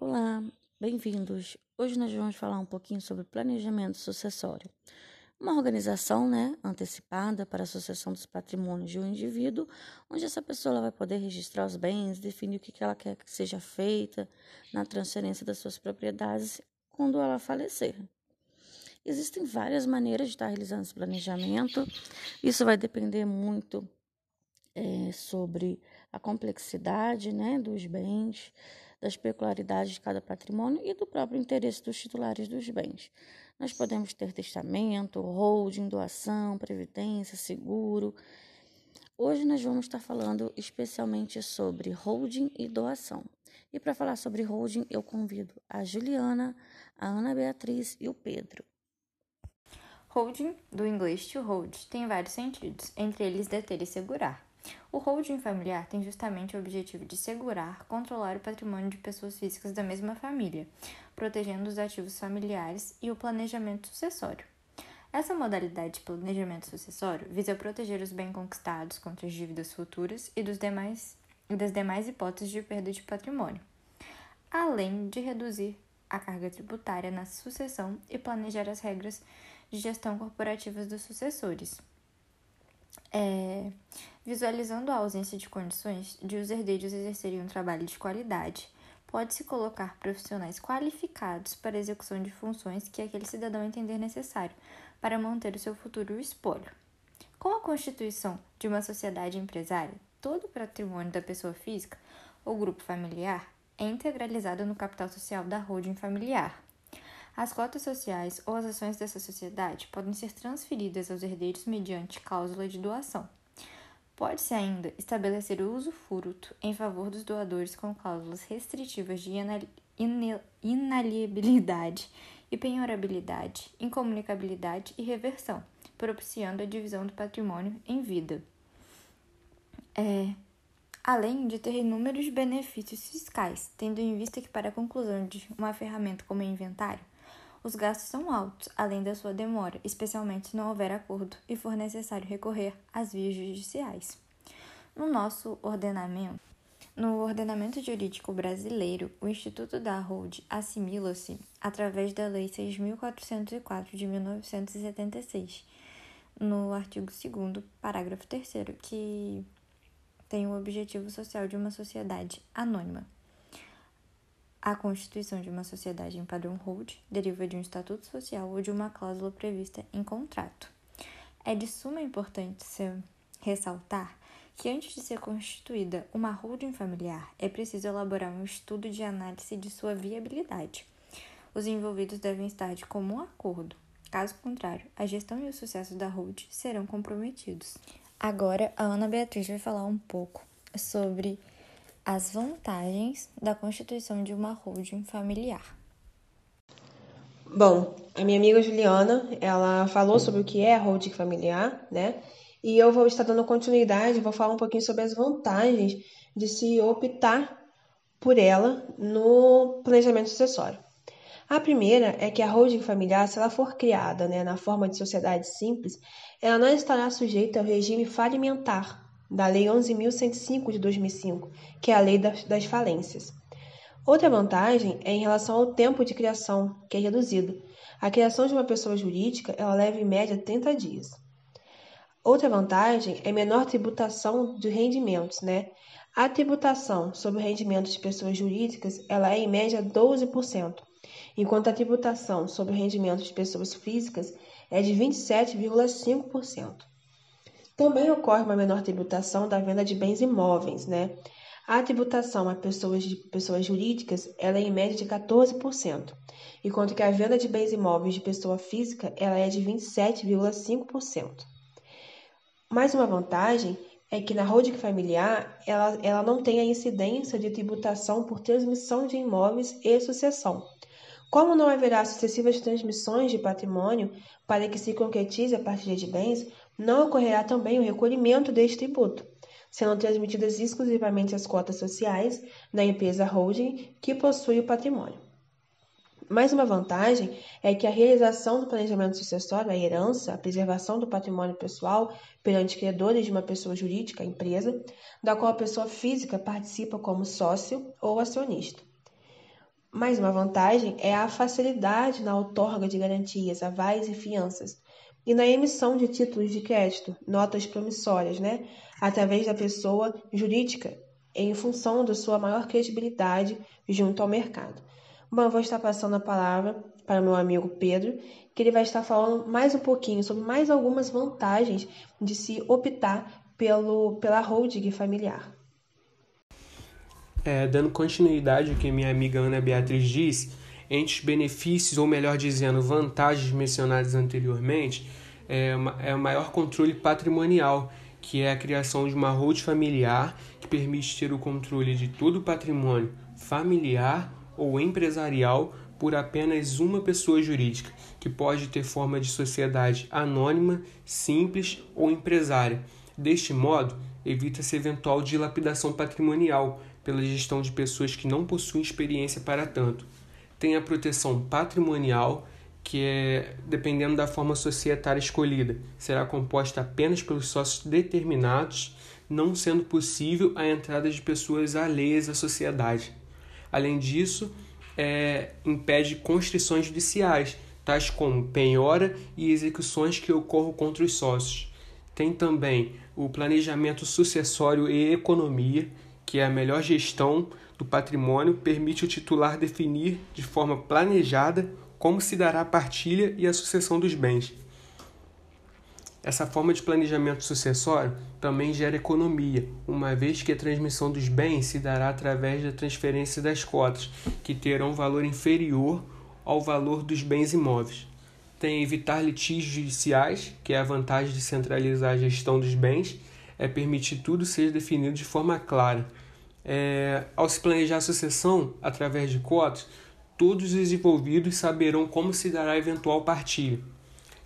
Olá, bem-vindos. Hoje nós vamos falar um pouquinho sobre planejamento sucessório. Uma organização né, antecipada para a sucessão dos patrimônios de um indivíduo, onde essa pessoa vai poder registrar os bens, definir o que ela quer que seja feita na transferência das suas propriedades quando ela falecer. Existem várias maneiras de estar realizando esse planejamento. Isso vai depender muito é, sobre a complexidade né, dos bens, das peculiaridades de cada patrimônio e do próprio interesse dos titulares dos bens. Nós podemos ter testamento, holding, doação, previdência, seguro. Hoje nós vamos estar falando especialmente sobre holding e doação. E para falar sobre holding, eu convido a Juliana, a Ana Beatriz e o Pedro. Holding, do inglês to hold, tem vários sentidos, entre eles deter e segurar. O holding familiar tem justamente o objetivo de segurar, controlar o patrimônio de pessoas físicas da mesma família, protegendo os ativos familiares e o planejamento sucessório. Essa modalidade de planejamento sucessório visa proteger os bens conquistados contra as dívidas futuras e dos demais, das demais hipóteses de perda de patrimônio, além de reduzir a carga tributária na sucessão e planejar as regras de gestão corporativas dos sucessores. É, visualizando a ausência de condições de os herdeiros exercerem um trabalho de qualidade, pode-se colocar profissionais qualificados para a execução de funções que aquele cidadão entender necessário para manter o seu futuro espólio. Com a constituição de uma sociedade empresária, todo o patrimônio da pessoa física ou grupo familiar é integralizado no capital social da holding familiar. As cotas sociais ou as ações dessa sociedade podem ser transferidas aos herdeiros mediante cláusula de doação. Pode-se ainda estabelecer o usufruto em favor dos doadores com cláusulas restritivas de inaliabilidade e penhorabilidade, incomunicabilidade e reversão, propiciando a divisão do patrimônio em vida. É, além de ter inúmeros benefícios fiscais, tendo em vista que para a conclusão de uma ferramenta como inventário, os gastos são altos, além da sua demora, especialmente se não houver acordo e for necessário recorrer às vias judiciais. No nosso ordenamento, no ordenamento jurídico brasileiro, o Instituto da Hold assimila-se através da Lei 6.404 de 1976, no artigo 2, parágrafo 3, que tem o objetivo social de uma sociedade anônima. A constituição de uma sociedade em padrão hold deriva de um estatuto social ou de uma cláusula prevista em contrato. É de suma importância ressaltar que antes de ser constituída uma holding familiar, é preciso elaborar um estudo de análise de sua viabilidade. Os envolvidos devem estar de comum acordo. Caso contrário, a gestão e o sucesso da holding serão comprometidos. Agora, a Ana Beatriz vai falar um pouco sobre as vantagens da constituição de uma holding familiar. Bom, a minha amiga Juliana, ela falou sobre o que é holding familiar, né? E eu vou estar dando continuidade, vou falar um pouquinho sobre as vantagens de se optar por ela no planejamento sucessório. A primeira é que a holding familiar, se ela for criada né, na forma de sociedade simples, ela não estará sujeita ao regime falimentar, da Lei 11.105 de 2005, que é a Lei das, das Falências. Outra vantagem é em relação ao tempo de criação, que é reduzido. A criação de uma pessoa jurídica ela leva em média 30 dias. Outra vantagem é menor tributação de rendimentos, né? A tributação sobre o rendimento de pessoas jurídicas ela é em média 12%, enquanto a tributação sobre o rendimento de pessoas físicas é de 27,5%. Também ocorre uma menor tributação da venda de bens imóveis, né? A tributação a pessoas, pessoas jurídicas ela é em média de 14%, enquanto que a venda de bens imóveis de pessoa física ela é de 27,5%. Mais uma vantagem é que na holding familiar ela, ela não tem a incidência de tributação por transmissão de imóveis e sucessão. Como não haverá sucessivas transmissões de patrimônio para que se concretize a partilha de bens, não ocorrerá também o recolhimento deste tributo, sendo transmitidas exclusivamente as cotas sociais da empresa holding que possui o patrimônio. Mais uma vantagem é que a realização do planejamento sucessório, a herança, a preservação do patrimônio pessoal perante credores de uma pessoa jurídica, empresa, da qual a pessoa física participa como sócio ou acionista. Mais uma vantagem é a facilidade na outorga de garantias, avais e fianças, e na emissão de títulos de crédito, notas promissórias, né, através da pessoa jurídica, em função da sua maior credibilidade junto ao mercado. Bom, eu vou estar passando a palavra para o meu amigo Pedro, que ele vai estar falando mais um pouquinho sobre mais algumas vantagens de se optar pelo, pela holding familiar. É, dando continuidade ao que minha amiga Ana Beatriz disse, entre os benefícios, ou melhor dizendo, vantagens mencionadas anteriormente, é, é o maior controle patrimonial, que é a criação de uma holding familiar que permite ter o controle de todo o patrimônio familiar ou empresarial por apenas uma pessoa jurídica, que pode ter forma de sociedade anônima, simples ou empresária. Deste modo, evita-se eventual dilapidação patrimonial pela gestão de pessoas que não possuem experiência para tanto. Tem a proteção patrimonial, que é, dependendo da forma societária escolhida, será composta apenas pelos sócios determinados, não sendo possível a entrada de pessoas alheias à sociedade. Além disso, é, impede constrições judiciais, tais como penhora e execuções que ocorram contra os sócios. Tem também o planejamento sucessório e economia, que é a melhor gestão do patrimônio, permite o titular definir de forma planejada como se dará a partilha e a sucessão dos bens. Essa forma de planejamento sucessório também gera economia, uma vez que a transmissão dos bens se dará através da transferência das cotas, que terão valor inferior ao valor dos bens imóveis. Tem evitar litígios judiciais, que é a vantagem de centralizar a gestão dos bens, é permitir tudo seja definido de forma clara. É, ao se planejar a sucessão através de cotas, todos os envolvidos saberão como se dará eventual partilha.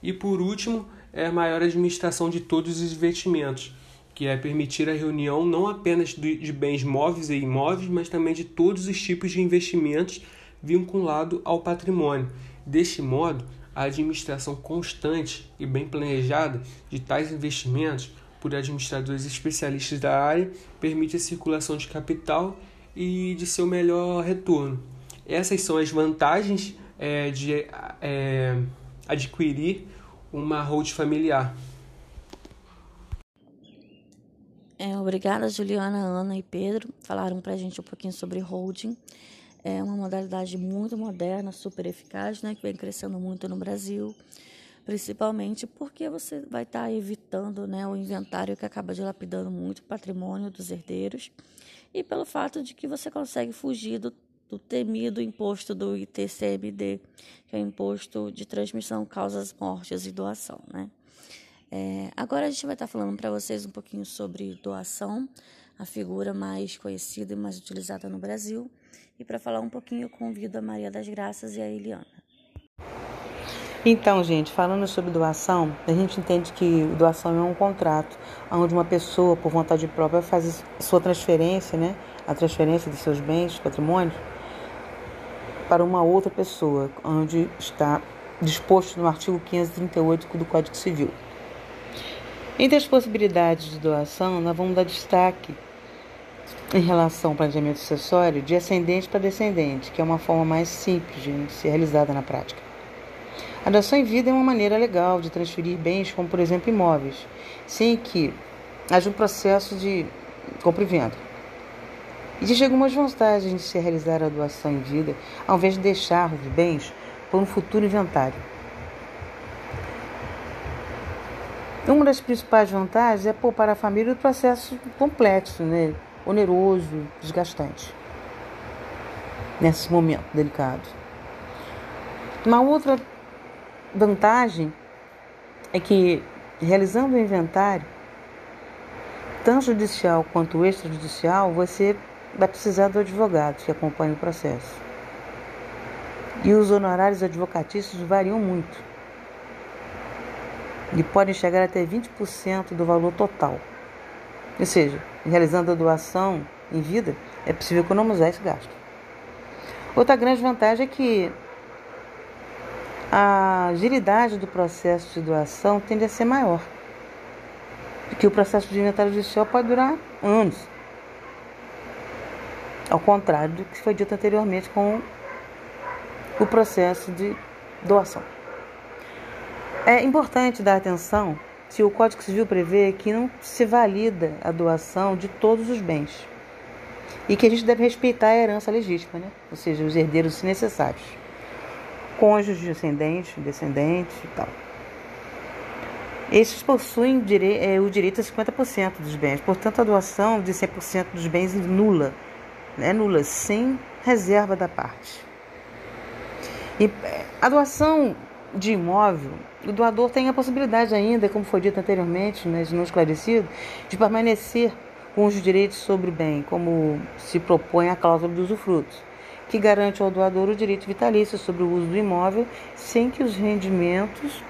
E por último, é a maior administração de todos os investimentos, que é permitir a reunião não apenas de bens móveis e imóveis, mas também de todos os tipos de investimentos vinculados ao patrimônio. Deste modo, a administração constante e bem planejada de tais investimentos por administradores especialistas da área permite a circulação de capital e de seu melhor retorno. Essas são as vantagens é, de é, adquirir uma holding familiar. É, obrigada, Juliana, Ana e Pedro. Falaram para a gente um pouquinho sobre holding. É uma modalidade muito moderna, super eficaz, né, que vem crescendo muito no Brasil, principalmente porque você vai estar tá evitando né, o inventário que acaba dilapidando muito o patrimônio dos herdeiros e pelo fato de que você consegue fugir do do temido imposto do ITCMD, que é o Imposto de Transmissão, Causas, Mortes e Doação. Né? É, agora a gente vai estar falando para vocês um pouquinho sobre doação, a figura mais conhecida e mais utilizada no Brasil. E para falar um pouquinho, eu convido a Maria das Graças e a Eliana. Então, gente, falando sobre doação, a gente entende que doação é um contrato onde uma pessoa, por vontade própria, faz sua transferência, né? A transferência de seus bens, patrimônios, para uma outra pessoa, onde está disposto no artigo 538 do Código Civil. Entre as possibilidades de doação, nós vamos dar destaque em relação ao planejamento sucessório de ascendente para descendente, que é uma forma mais simples de ser realizada na prática. A doação em vida é uma maneira legal de transferir bens, como por exemplo imóveis, sem que haja um processo de compra e venda. Existem algumas vantagens de se realizar a doação em vida, ao invés de deixar os bens para um futuro inventário. Uma das principais vantagens é poupar a família do processo complexo, né? oneroso, desgastante, nesse momento delicado. Uma outra vantagem é que, realizando o inventário, tanto judicial quanto extrajudicial, você vai precisar do advogado que acompanha o processo. E os honorários advocatícios variam muito. E podem chegar até 20% do valor total. Ou seja, realizando a doação em vida, é possível economizar esse gasto. Outra grande vantagem é que a agilidade do processo de doação tende a ser maior. Porque o processo de inventário judicial pode durar anos ao contrário do que foi dito anteriormente com o processo de doação. É importante dar atenção se o Código Civil prevê que não se valida a doação de todos os bens e que a gente deve respeitar a herança legítima, né? ou seja, os herdeiros necessários, cônjuges, descendentes, descendentes e tal. Estes possuem é, o direito a 50% dos bens, portanto, a doação de 100% dos bens é nula, é nula, sem reserva da parte. E a doação de imóvel, o doador tem a possibilidade ainda, como foi dito anteriormente, mas não esclarecido, de permanecer com os direitos sobre o bem, como se propõe a cláusula de usufruto, que garante ao doador o direito vitalício sobre o uso do imóvel, sem que os rendimentos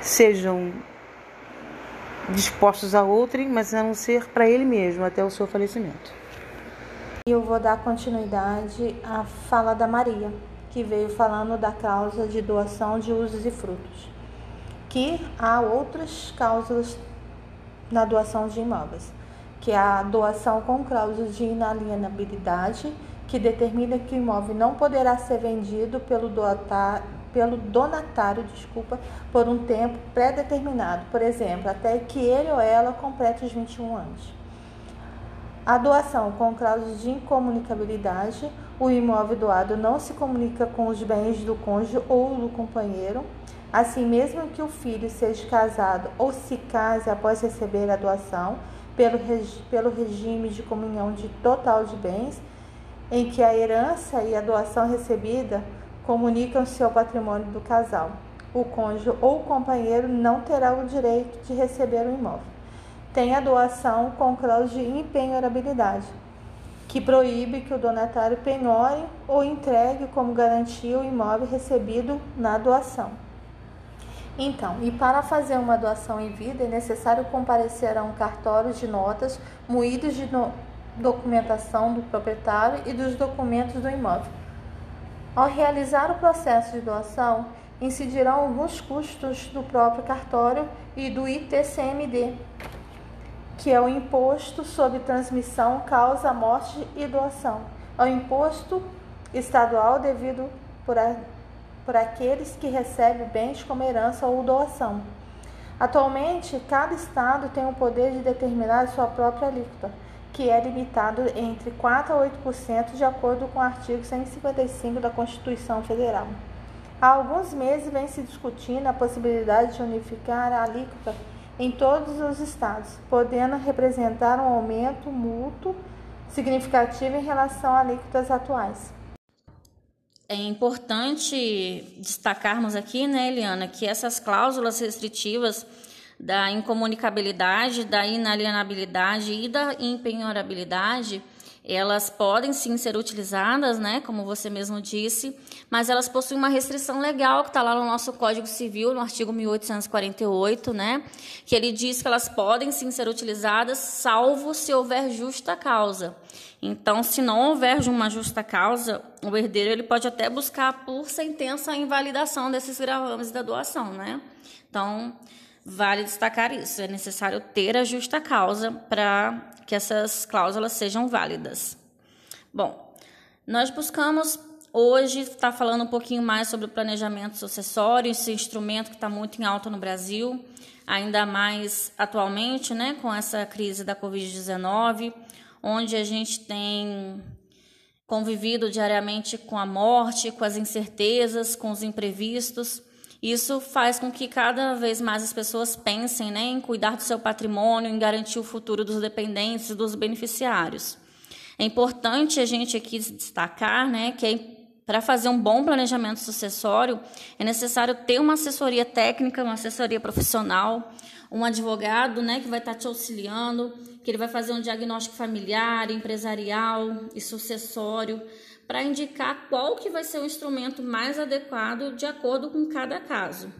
sejam dispostos a outrem, mas a não ser para ele mesmo até o seu falecimento. E eu vou dar continuidade à fala da Maria, que veio falando da causa de doação de usos e frutos, que há outras causas na doação de imóveis, que é a doação com cláusulas de inalienabilidade, que determina que o imóvel não poderá ser vendido pelo, doatar, pelo donatário desculpa, por um tempo pré-determinado, por exemplo, até que ele ou ela complete os 21 anos. A doação com cláusulas de incomunicabilidade, o imóvel doado não se comunica com os bens do cônjuge ou do companheiro, Assim, mesmo que o filho seja casado ou se case após receber a doação, pelo, regi pelo regime de comunhão de total de bens, em que a herança e a doação recebida comunicam seu patrimônio do casal. O cônjuge ou o companheiro não terá o direito de receber o imóvel. Tem a doação com cláusula de impenhorabilidade, que proíbe que o donatário penhore ou entregue como garantia o imóvel recebido na doação. Então, e para fazer uma doação em vida é necessário comparecer a um cartório de notas moídos de no documentação do proprietário e dos documentos do imóvel. Ao realizar o processo de doação, incidirão alguns custos do próprio cartório e do ITCMD, que é o Imposto sobre Transmissão, Causa, Morte e Doação. É o imposto estadual devido por a por aqueles que recebem bens como herança ou doação. Atualmente, cada estado tem o poder de determinar sua própria alíquota, que é limitado entre 4 a 8% de acordo com o artigo 155 da Constituição Federal. Há alguns meses vem se discutindo a possibilidade de unificar a alíquota em todos os estados, podendo representar um aumento mútuo significativo em relação a alíquotas atuais. É importante destacarmos aqui, né, Eliana, que essas cláusulas restritivas da incomunicabilidade, da inalienabilidade e da impenhorabilidade, elas podem sim ser utilizadas, né, como você mesmo disse, mas elas possuem uma restrição legal que está lá no nosso Código Civil, no artigo 1848, né, que ele diz que elas podem sim ser utilizadas, salvo se houver justa causa. Então, se não houver uma justa causa, o herdeiro ele pode até buscar por sentença a invalidação desses gravames da doação, né? Então, vale destacar isso. É necessário ter a justa causa para que essas cláusulas sejam válidas. Bom, nós buscamos hoje estar falando um pouquinho mais sobre o planejamento sucessório, esse instrumento que está muito em alta no Brasil, ainda mais atualmente, né, com essa crise da Covid-19 onde a gente tem convivido diariamente com a morte, com as incertezas, com os imprevistos. Isso faz com que cada vez mais as pessoas pensem né, em cuidar do seu patrimônio, em garantir o futuro dos dependentes e dos beneficiários. É importante a gente aqui destacar né, que para fazer um bom planejamento sucessório é necessário ter uma assessoria técnica, uma assessoria profissional, um advogado né, que vai estar te auxiliando, que ele vai fazer um diagnóstico familiar, empresarial e sucessório para indicar qual que vai ser o instrumento mais adequado de acordo com cada caso.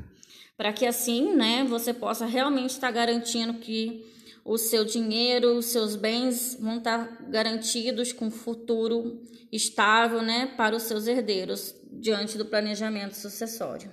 Para que assim, né, você possa realmente estar garantindo que o seu dinheiro, os seus bens vão estar garantidos com futuro estável, né, para os seus herdeiros diante do planejamento sucessório.